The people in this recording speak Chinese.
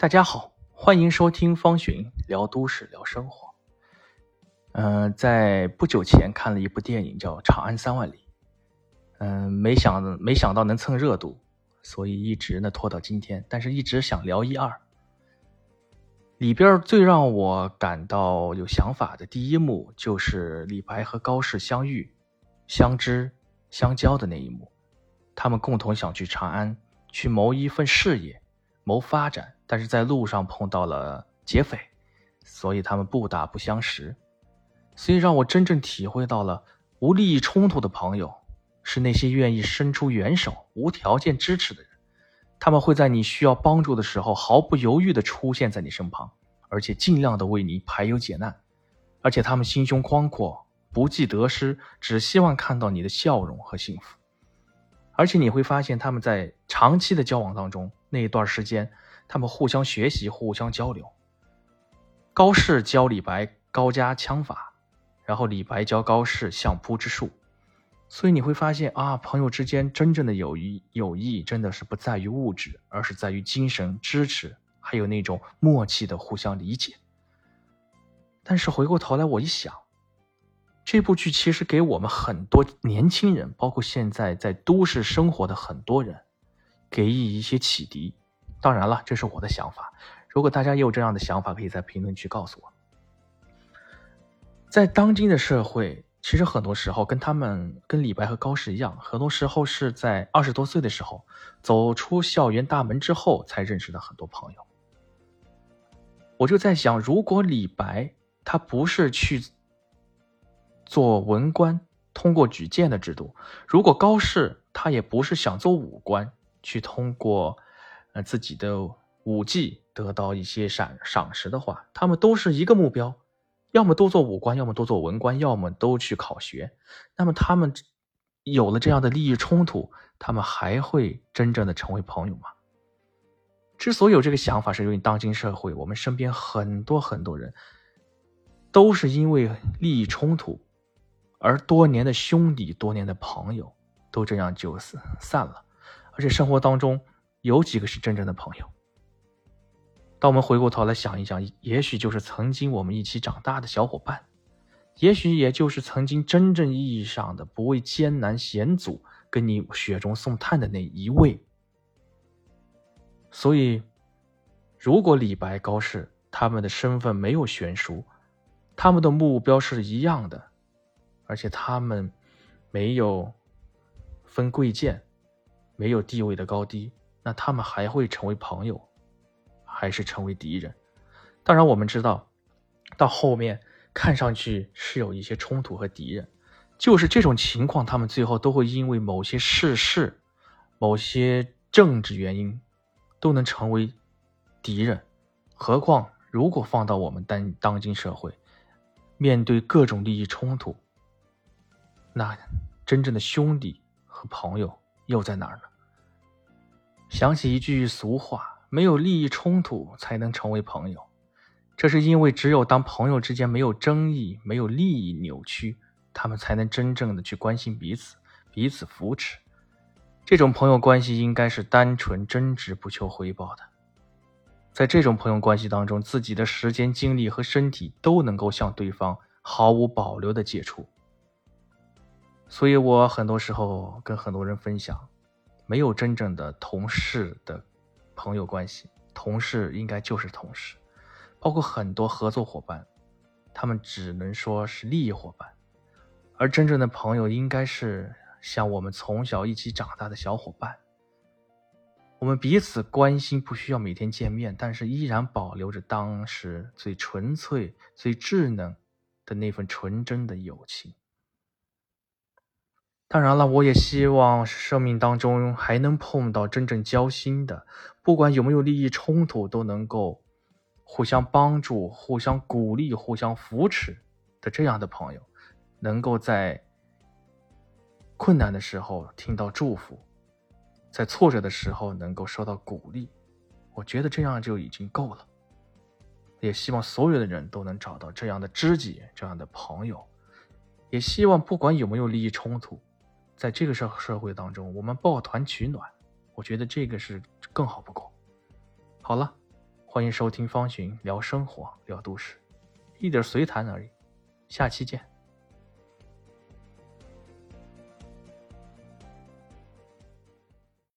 大家好，欢迎收听方寻聊都市聊生活。嗯，在不久前看了一部电影叫《长安三万里》，嗯，没想没想到能蹭热度，所以一直呢拖到今天。但是一直想聊一二。里边最让我感到有想法的第一幕，就是李白和高适相遇、相知、相交的那一幕。他们共同想去长安，去谋一份事业，谋发展。但是在路上碰到了劫匪，所以他们不打不相识，所以让我真正体会到了无利益冲突的朋友是那些愿意伸出援手、无条件支持的人。他们会在你需要帮助的时候毫不犹豫地出现在你身旁，而且尽量的为你排忧解难。而且他们心胸宽阔，不计得失，只希望看到你的笑容和幸福。而且你会发现他们在长期的交往当中那一段时间。他们互相学习，互相交流。高适教李白高家枪法，然后李白教高适相扑之术。所以你会发现啊，朋友之间真正的友谊，友谊真的是不在于物质，而是在于精神支持，还有那种默契的互相理解。但是回过头来，我一想，这部剧其实给我们很多年轻人，包括现在在都市生活的很多人，给予一些启迪。当然了，这是我的想法。如果大家也有这样的想法，可以在评论区告诉我。在当今的社会，其实很多时候跟他们、跟李白和高适一样，很多时候是在二十多岁的时候，走出校园大门之后才认识的很多朋友。我就在想，如果李白他不是去做文官，通过举荐的制度；如果高适他也不是想做武官，去通过。呃，自己的武技得到一些赏赏识的话，他们都是一个目标，要么都做武官，要么都做文官，要么都去考学。那么他们有了这样的利益冲突，他们还会真正的成为朋友吗？之所以有这个想法，是因为当今社会，我们身边很多很多人都是因为利益冲突，而多年的兄弟、多年的朋友都这样就散了，而且生活当中。有几个是真正的朋友？当我们回过头来想一想，也许就是曾经我们一起长大的小伙伴，也许也就是曾经真正意义上的不畏艰难险阻，跟你雪中送炭的那一位。所以，如果李白、高适他们的身份没有悬殊，他们的目标是一样的，而且他们没有分贵贱，没有地位的高低。那他们还会成为朋友，还是成为敌人？当然，我们知道，到后面看上去是有一些冲突和敌人，就是这种情况，他们最后都会因为某些事事、某些政治原因，都能成为敌人。何况，如果放到我们当当今社会，面对各种利益冲突，那真正的兄弟和朋友又在哪儿呢？想起一句俗话：“没有利益冲突，才能成为朋友。”这是因为只有当朋友之间没有争议、没有利益扭曲，他们才能真正的去关心彼此、彼此扶持。这种朋友关系应该是单纯、真挚、不求回报的。在这种朋友关系当中，自己的时间、精力和身体都能够向对方毫无保留的借出。所以我很多时候跟很多人分享。没有真正的同事的朋友关系，同事应该就是同事，包括很多合作伙伴，他们只能说是利益伙伴，而真正的朋友应该是像我们从小一起长大的小伙伴，我们彼此关心，不需要每天见面，但是依然保留着当时最纯粹、最稚嫩的那份纯真的友情。当然了，我也希望生命当中还能碰到真正交心的，不管有没有利益冲突，都能够互相帮助、互相鼓励、互相扶持的这样的朋友，能够在困难的时候听到祝福，在挫折的时候能够受到鼓励，我觉得这样就已经够了。也希望所有的人都能找到这样的知己、这样的朋友，也希望不管有没有利益冲突。在这个社社会当中，我们抱团取暖，我觉得这个是更好不过。好了，欢迎收听方寻聊生活、聊都市，一点随谈而已。下期见。